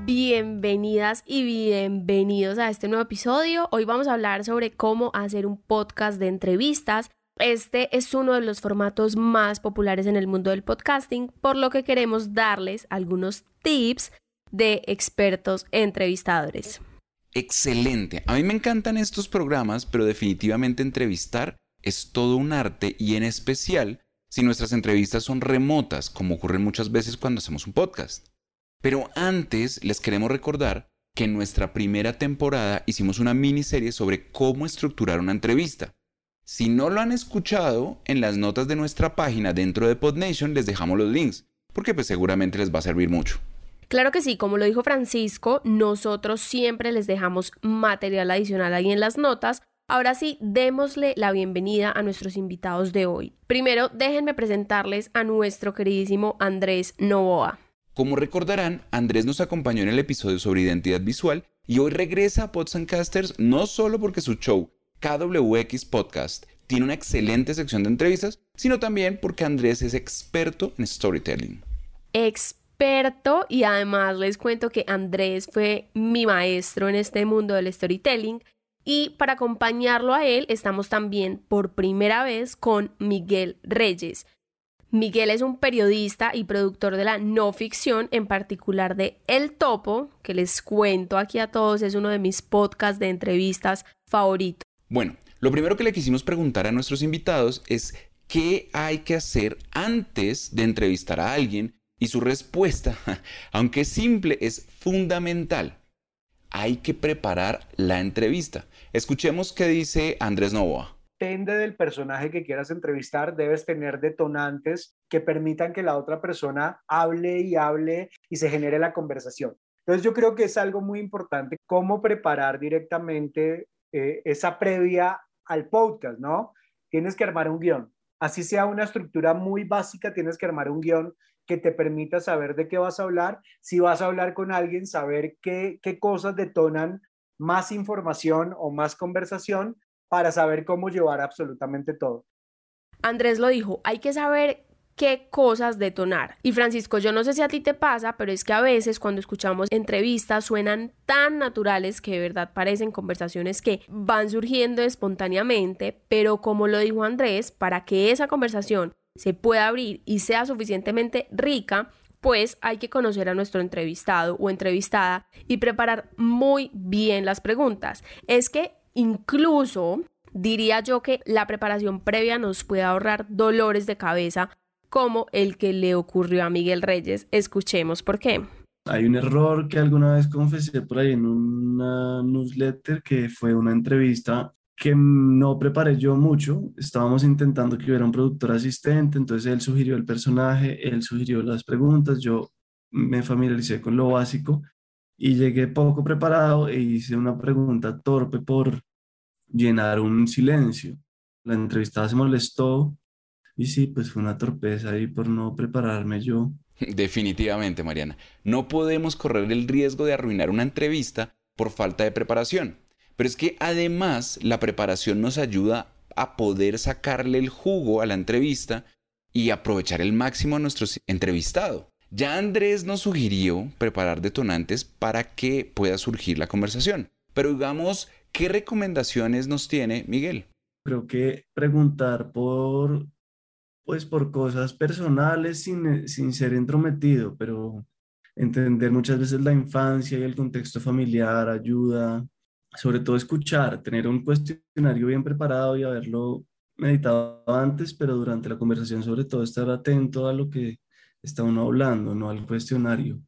Bienvenidas y bienvenidos a este nuevo episodio. Hoy vamos a hablar sobre cómo hacer un podcast de entrevistas. Este es uno de los formatos más populares en el mundo del podcasting, por lo que queremos darles algunos tips de expertos entrevistadores. Excelente. A mí me encantan estos programas, pero definitivamente entrevistar es todo un arte y en especial si nuestras entrevistas son remotas, como ocurre muchas veces cuando hacemos un podcast. Pero antes les queremos recordar que en nuestra primera temporada hicimos una miniserie sobre cómo estructurar una entrevista. Si no lo han escuchado, en las notas de nuestra página dentro de PodNation les dejamos los links, porque pues seguramente les va a servir mucho. Claro que sí, como lo dijo Francisco, nosotros siempre les dejamos material adicional ahí en las notas. Ahora sí, démosle la bienvenida a nuestros invitados de hoy. Primero, déjenme presentarles a nuestro queridísimo Andrés Novoa. Como recordarán, Andrés nos acompañó en el episodio sobre identidad visual y hoy regresa a Pods Casters no solo porque su show KWX Podcast tiene una excelente sección de entrevistas, sino también porque Andrés es experto en storytelling. Experto y además les cuento que Andrés fue mi maestro en este mundo del storytelling y para acompañarlo a él estamos también por primera vez con Miguel Reyes. Miguel es un periodista y productor de la no ficción, en particular de El Topo, que les cuento aquí a todos, es uno de mis podcasts de entrevistas favoritos. Bueno, lo primero que le quisimos preguntar a nuestros invitados es qué hay que hacer antes de entrevistar a alguien y su respuesta, aunque simple, es fundamental. Hay que preparar la entrevista. Escuchemos qué dice Andrés Novoa depende del personaje que quieras entrevistar, debes tener detonantes que permitan que la otra persona hable y hable y se genere la conversación. Entonces yo creo que es algo muy importante cómo preparar directamente eh, esa previa al podcast, ¿no? Tienes que armar un guion. Así sea una estructura muy básica, tienes que armar un guion que te permita saber de qué vas a hablar. Si vas a hablar con alguien, saber qué, qué cosas detonan más información o más conversación para saber cómo llevar absolutamente todo. Andrés lo dijo, hay que saber qué cosas detonar. Y Francisco, yo no sé si a ti te pasa, pero es que a veces cuando escuchamos entrevistas suenan tan naturales que de verdad parecen conversaciones que van surgiendo espontáneamente, pero como lo dijo Andrés, para que esa conversación se pueda abrir y sea suficientemente rica, pues hay que conocer a nuestro entrevistado o entrevistada y preparar muy bien las preguntas. Es que Incluso diría yo que la preparación previa nos puede ahorrar dolores de cabeza como el que le ocurrió a Miguel Reyes. Escuchemos por qué. Hay un error que alguna vez confesé por ahí en una newsletter que fue una entrevista que no preparé yo mucho. Estábamos intentando que hubiera un productor asistente, entonces él sugirió el personaje, él sugirió las preguntas, yo me familiaricé con lo básico y llegué poco preparado e hice una pregunta torpe por llenar un silencio. La entrevistada se molestó y sí, pues fue una torpeza ahí por no prepararme yo. Definitivamente, Mariana. No podemos correr el riesgo de arruinar una entrevista por falta de preparación. Pero es que además la preparación nos ayuda a poder sacarle el jugo a la entrevista y aprovechar el máximo a nuestro entrevistado. Ya Andrés nos sugirió preparar detonantes para que pueda surgir la conversación. Pero digamos, ¿qué recomendaciones nos tiene Miguel? Creo que preguntar por, pues por cosas personales sin, sin ser entrometido, pero entender muchas veces la infancia y el contexto familiar ayuda, sobre todo escuchar, tener un cuestionario bien preparado y haberlo meditado antes, pero durante la conversación sobre todo estar atento a lo que está uno hablando, no al cuestionario.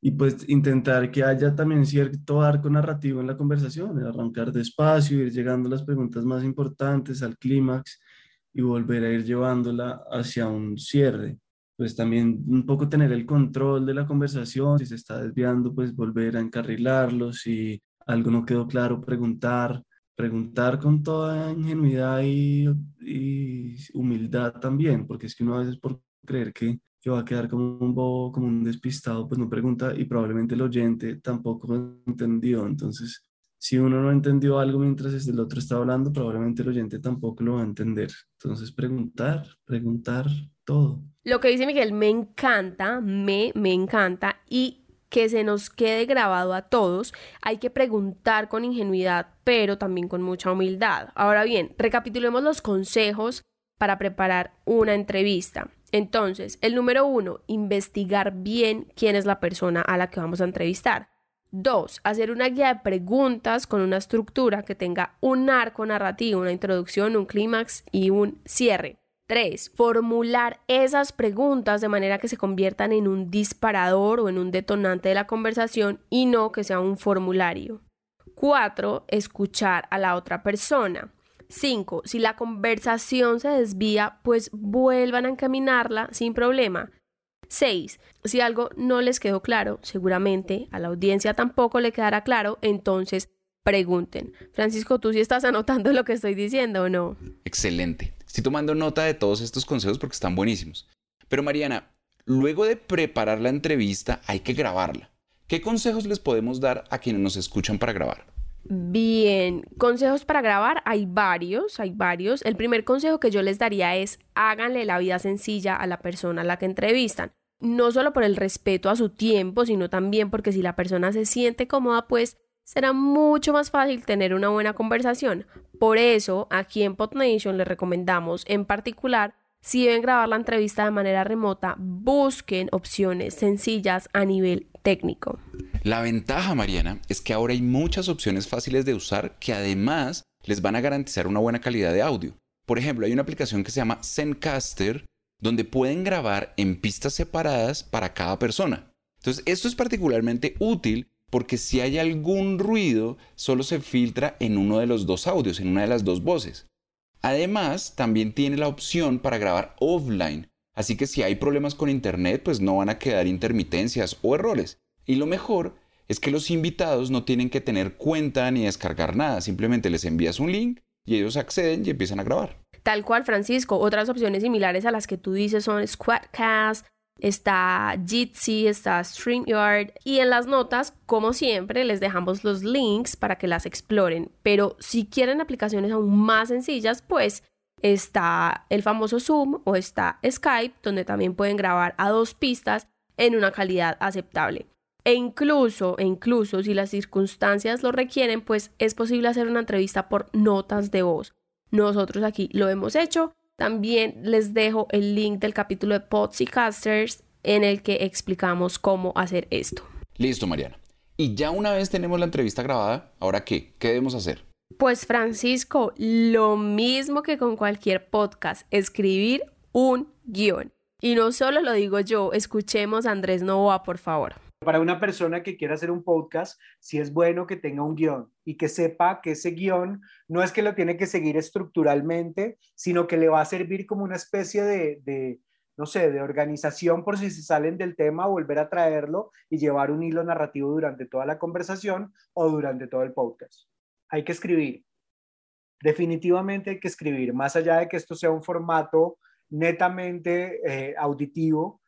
Y pues intentar que haya también cierto arco narrativo en la conversación, arrancar despacio, ir llegando a las preguntas más importantes, al clímax y volver a ir llevándola hacia un cierre. Pues también un poco tener el control de la conversación, si se está desviando, pues volver a encarrilarlo, si algo no quedó claro, preguntar, preguntar con toda ingenuidad y, y humildad también, porque es que uno a veces por creer que, que, va a quedar como un bobo, como un despistado, pues no pregunta y probablemente el oyente tampoco entendió. Entonces, si uno no entendió algo mientras el otro está hablando, probablemente el oyente tampoco lo va a entender. Entonces, preguntar, preguntar todo. Lo que dice Miguel me encanta, me, me encanta y que se nos quede grabado a todos, hay que preguntar con ingenuidad, pero también con mucha humildad. Ahora bien, recapitulemos los consejos para preparar una entrevista. Entonces, el número uno, investigar bien quién es la persona a la que vamos a entrevistar. Dos, hacer una guía de preguntas con una estructura que tenga un arco narrativo, una introducción, un clímax y un cierre. 3. Formular esas preguntas de manera que se conviertan en un disparador o en un detonante de la conversación y no que sea un formulario. 4. Escuchar a la otra persona. 5. Si la conversación se desvía, pues vuelvan a encaminarla sin problema. 6. Si algo no les quedó claro, seguramente a la audiencia tampoco le quedará claro, entonces pregunten. Francisco, ¿tú sí estás anotando lo que estoy diciendo o no? Excelente. Estoy tomando nota de todos estos consejos porque están buenísimos. Pero Mariana, luego de preparar la entrevista hay que grabarla. ¿Qué consejos les podemos dar a quienes nos escuchan para grabar? Bien, consejos para grabar hay varios, hay varios. El primer consejo que yo les daría es háganle la vida sencilla a la persona a la que entrevistan. No solo por el respeto a su tiempo, sino también porque si la persona se siente cómoda, pues será mucho más fácil tener una buena conversación. Por eso, aquí en PodNation les recomendamos en particular si deben grabar la entrevista de manera remota, busquen opciones sencillas a nivel técnico. La ventaja, Mariana, es que ahora hay muchas opciones fáciles de usar que además les van a garantizar una buena calidad de audio. Por ejemplo, hay una aplicación que se llama Zencaster donde pueden grabar en pistas separadas para cada persona. Entonces, esto es particularmente útil porque si hay algún ruido, solo se filtra en uno de los dos audios, en una de las dos voces. Además, también tiene la opción para grabar offline, así que si hay problemas con internet, pues no van a quedar intermitencias o errores. Y lo mejor es que los invitados no tienen que tener cuenta ni descargar nada, simplemente les envías un link y ellos acceden y empiezan a grabar. Tal cual, Francisco. Otras opciones similares a las que tú dices son Squadcast, está Jitsi, está StreamYard y en las notas, como siempre, les dejamos los links para que las exploren. Pero si quieren aplicaciones aún más sencillas, pues está el famoso Zoom o está Skype, donde también pueden grabar a dos pistas en una calidad aceptable. E incluso, e incluso si las circunstancias lo requieren, pues es posible hacer una entrevista por notas de voz. Nosotros aquí lo hemos hecho también les dejo el link del capítulo de Pods y Casters en el que explicamos cómo hacer esto. Listo, Mariana. Y ya una vez tenemos la entrevista grabada, ¿ahora qué? ¿Qué debemos hacer? Pues Francisco, lo mismo que con cualquier podcast, escribir un guion. Y no solo lo digo yo, escuchemos a Andrés Novoa, por favor. Para una persona que quiera hacer un podcast, sí es bueno que tenga un guion y que sepa que ese guion no es que lo tiene que seguir estructuralmente, sino que le va a servir como una especie de, no sé, de organización por si se salen del tema, volver a traerlo y llevar un hilo narrativo durante toda la conversación o durante todo el podcast. Hay que escribir. Definitivamente hay que escribir, más allá de que esto sea un formato netamente eh, auditivo,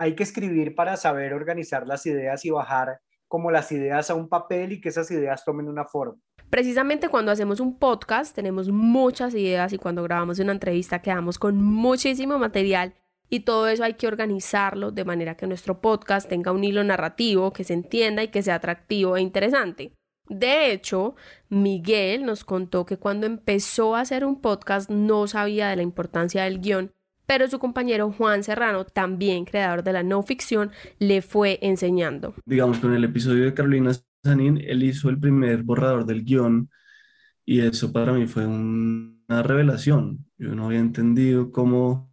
hay que escribir para saber organizar las ideas y bajar como las ideas a un papel y que esas ideas tomen una forma. Precisamente cuando hacemos un podcast tenemos muchas ideas y cuando grabamos una entrevista quedamos con muchísimo material y todo eso hay que organizarlo de manera que nuestro podcast tenga un hilo narrativo que se entienda y que sea atractivo e interesante. De hecho, Miguel nos contó que cuando empezó a hacer un podcast no sabía de la importancia del guion pero su compañero Juan Serrano, también creador de la no ficción, le fue enseñando. Digamos, con el episodio de Carolina Sanín, él hizo el primer borrador del guion y eso para mí fue una revelación. Yo no había entendido cómo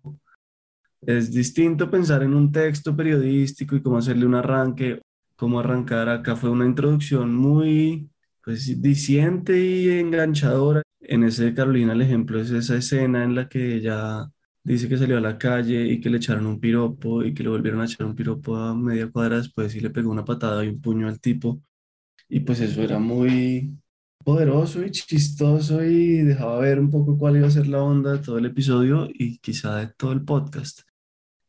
es distinto pensar en un texto periodístico y cómo hacerle un arranque, cómo arrancar. Acá fue una introducción muy pues, diciente y enganchadora. En ese de Carolina el ejemplo es esa escena en la que ella dice que salió a la calle y que le echaron un piropo y que le volvieron a echar un piropo a media cuadra después y le pegó una patada y un puño al tipo. Y pues eso era muy poderoso y chistoso y dejaba ver un poco cuál iba a ser la onda de todo el episodio y quizá de todo el podcast.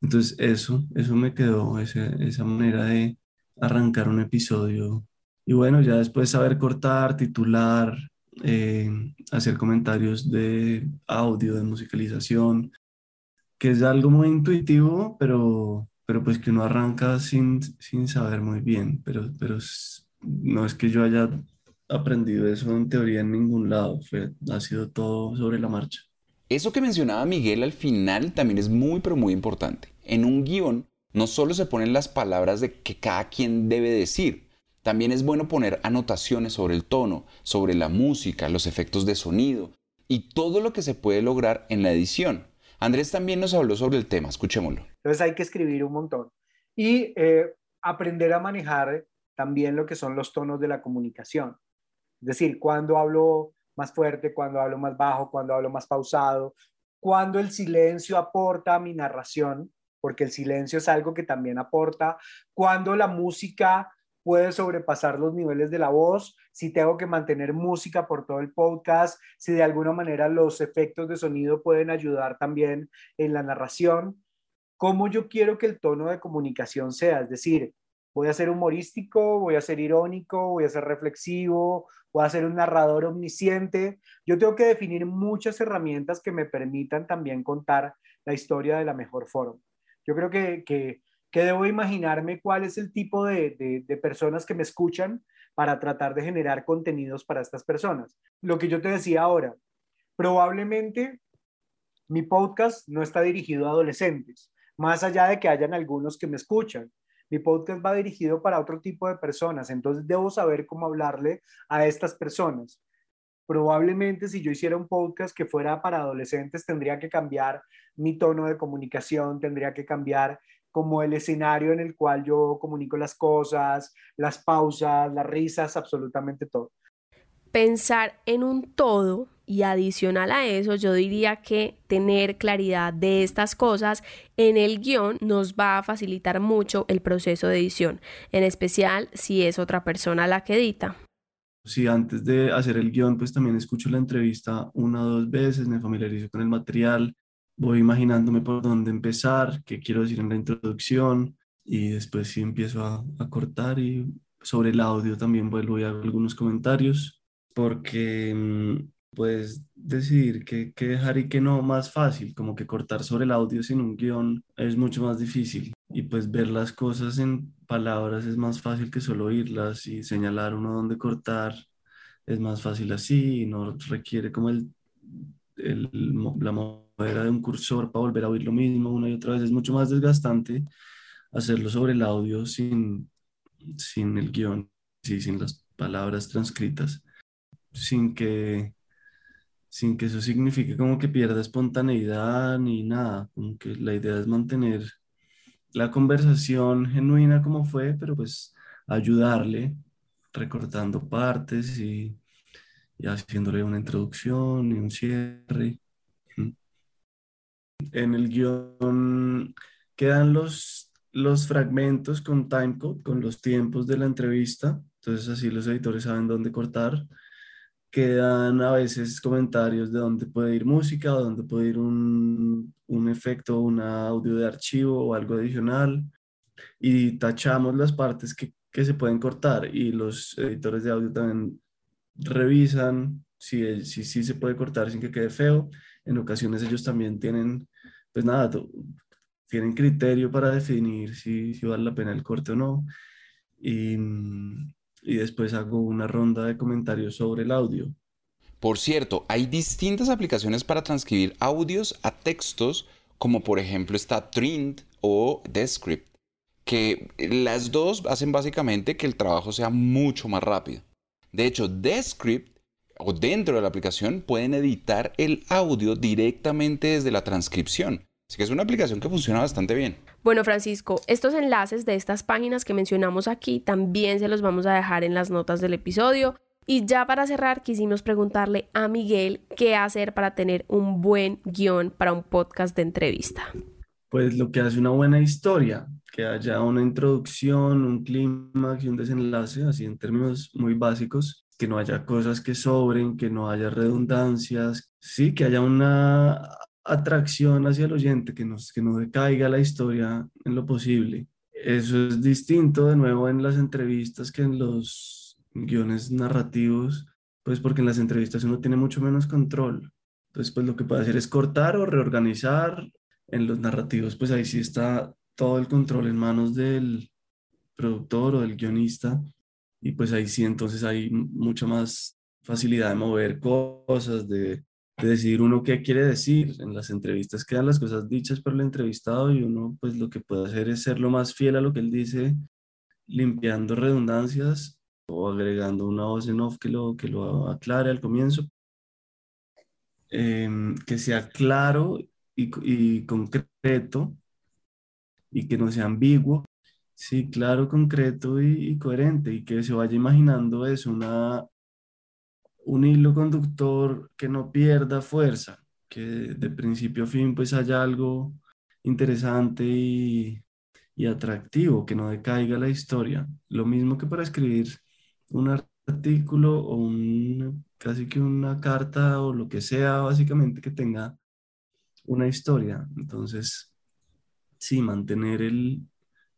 Entonces eso, eso me quedó, esa manera de arrancar un episodio. Y bueno, ya después saber cortar, titular, eh, hacer comentarios de audio, de musicalización, que es algo muy intuitivo, pero, pero pues que uno arranca sin, sin saber muy bien, pero, pero no es que yo haya aprendido eso en teoría en ningún lado, ha sido todo sobre la marcha. Eso que mencionaba Miguel al final también es muy pero muy importante. En un guion no solo se ponen las palabras de que cada quien debe decir, también es bueno poner anotaciones sobre el tono, sobre la música, los efectos de sonido y todo lo que se puede lograr en la edición. Andrés también nos habló sobre el tema, escuchémoslo. Entonces hay que escribir un montón y eh, aprender a manejar también lo que son los tonos de la comunicación. Es decir, cuando hablo más fuerte, cuando hablo más bajo, cuando hablo más pausado, cuando el silencio aporta a mi narración, porque el silencio es algo que también aporta, cuando la música puede sobrepasar los niveles de la voz, si tengo que mantener música por todo el podcast, si de alguna manera los efectos de sonido pueden ayudar también en la narración, cómo yo quiero que el tono de comunicación sea, es decir, voy a ser humorístico, voy a ser irónico, voy a ser reflexivo, voy a ser un narrador omnisciente. Yo tengo que definir muchas herramientas que me permitan también contar la historia de la mejor forma. Yo creo que, que, debo imaginarme cuál es el tipo de, de personas que me escuchan para tratar de generar contenidos para estas personas. Lo que yo te decía ahora, probablemente mi podcast no está dirigido a adolescentes, más allá de que hayan algunos que me escuchan mi podcast va dirigido para otro tipo de personas, entonces debo saber cómo hablarle a estas personas. Probablemente si yo hiciera un podcast que fuera para adolescentes, tendría que cambiar mi tono de comunicación, tendría que cambiar como el escenario en el cual yo comunico las cosas, las pausas, las risas, absolutamente todo. Pensar en un todo y adicional a eso, yo diría que tener claridad de estas cosas en el guion nos va a facilitar mucho el proceso de edición, en especial si es otra persona la que edita. Si antes de hacer el guion, pues también escucho la entrevista una o dos veces, me familiarizo con el material, voy imaginándome por dónde empezar, qué quiero decir en la introducción y después sí empiezo a, a cortar y sobre el audio también vuelvo y hago algunos comentarios porque mm, puedes decidir qué, dejar y qué no más fácil, como que cortar sobre el audio sin un guion es mucho más difícil y pues ver las cosas en palabras es más fácil que solo oírlas y señalar uno dónde cortar es más fácil así y no requiere como el, el, la movera de un cursor para volver a oír lo mismo una y otra vez, es mucho más desgastante hacerlo sobre el audio sin, sin el guion, sí, sin las palabras transcritas, sin que sin que eso signifique como que pierda espontaneidad ni nada, como que la idea es mantener la conversación genuina como fue, pero pues ayudarle recortando partes y, y haciéndole una introducción y un cierre. En el guion quedan los, los fragmentos con timecode, con los tiempos de la entrevista, entonces así los editores saben dónde cortar. Quedan a veces comentarios de dónde puede ir música dónde puede ir un, un efecto, un audio de archivo o algo adicional. Y tachamos las partes que, que, se pueden cortar y los editores de audio también revisan si, si, si se puede cortar sin que quede feo. En ocasiones ellos también tienen, pues nada, tienen criterio para definir si, si vale la pena el corte o no. Y, y después hago una ronda de comentarios sobre el audio. Por cierto, hay distintas aplicaciones para transcribir audios a textos, como por ejemplo está Trint o Descript, que las dos hacen básicamente que el trabajo sea mucho más rápido. De hecho, Descript o dentro de la aplicación pueden editar el audio directamente desde la transcripción. Así que es una aplicación que funciona bastante bien. Bueno, Francisco, estos enlaces de estas páginas que mencionamos aquí también se los vamos a dejar en las notas del episodio. Y ya para cerrar, quisimos preguntarle a Miguel qué hacer para tener un buen guion para un podcast de entrevista. Pues lo que hace una buena historia, que haya una introducción, un clímax y un desenlace, así en términos muy básicos, que no haya cosas que sobren, que no haya redundancias, sí, que haya una atracción hacia el oyente, que, nos, que no decaiga la historia en lo posible. Eso es distinto de nuevo en las entrevistas que en los guiones narrativos, pues porque en las entrevistas uno tiene mucho menos control. Entonces, pues lo que puede hacer es cortar o reorganizar. En los narrativos, pues ahí sí está todo el control en manos del productor o del guionista. Y pues ahí sí, entonces hay mucha más facilidad de mover cosas, de de decidir uno qué quiere decir. En las entrevistas quedan las cosas dichas por el entrevistado y uno pues lo que puede hacer es ser lo más fiel a lo que él dice, limpiando redundancias o agregando una voz en off que lo, que lo aclare al comienzo. Em, que sea claro y, y concreto y que no sea ambiguo. Sí, claro, concreto y, y coherente y que se vaya imaginando es una un hilo conductor que no pierda fuerza, que de principio a fin pues haya algo interesante y, atractivo, que no decaiga la historia. Lo mismo que para escribir un artículo o un, casi que una carta o lo que sea, básicamente que tenga una historia. Entonces, sí, mantener el,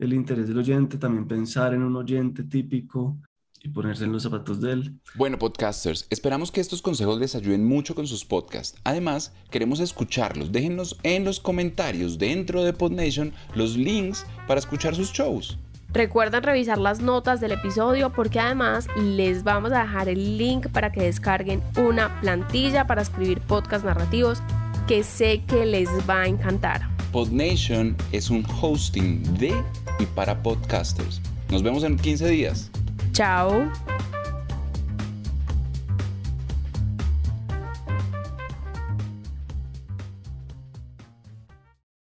el interés del oyente, también pensar en un oyente típico, y ponerse en los zapatos de él. Bueno, podcasters, esperamos que estos consejos les ayuden mucho con sus podcasts. Además, queremos escucharlos. Déjenos en los comentarios dentro de PodNation los links para escuchar sus shows. Recuerden revisar las notas del episodio porque además les vamos a dejar el link para que descarguen una plantilla para escribir podcasts narrativos que sé que les va a encantar. PodNation es un hosting de y para podcasters. Nos vemos en 15 días. Chao.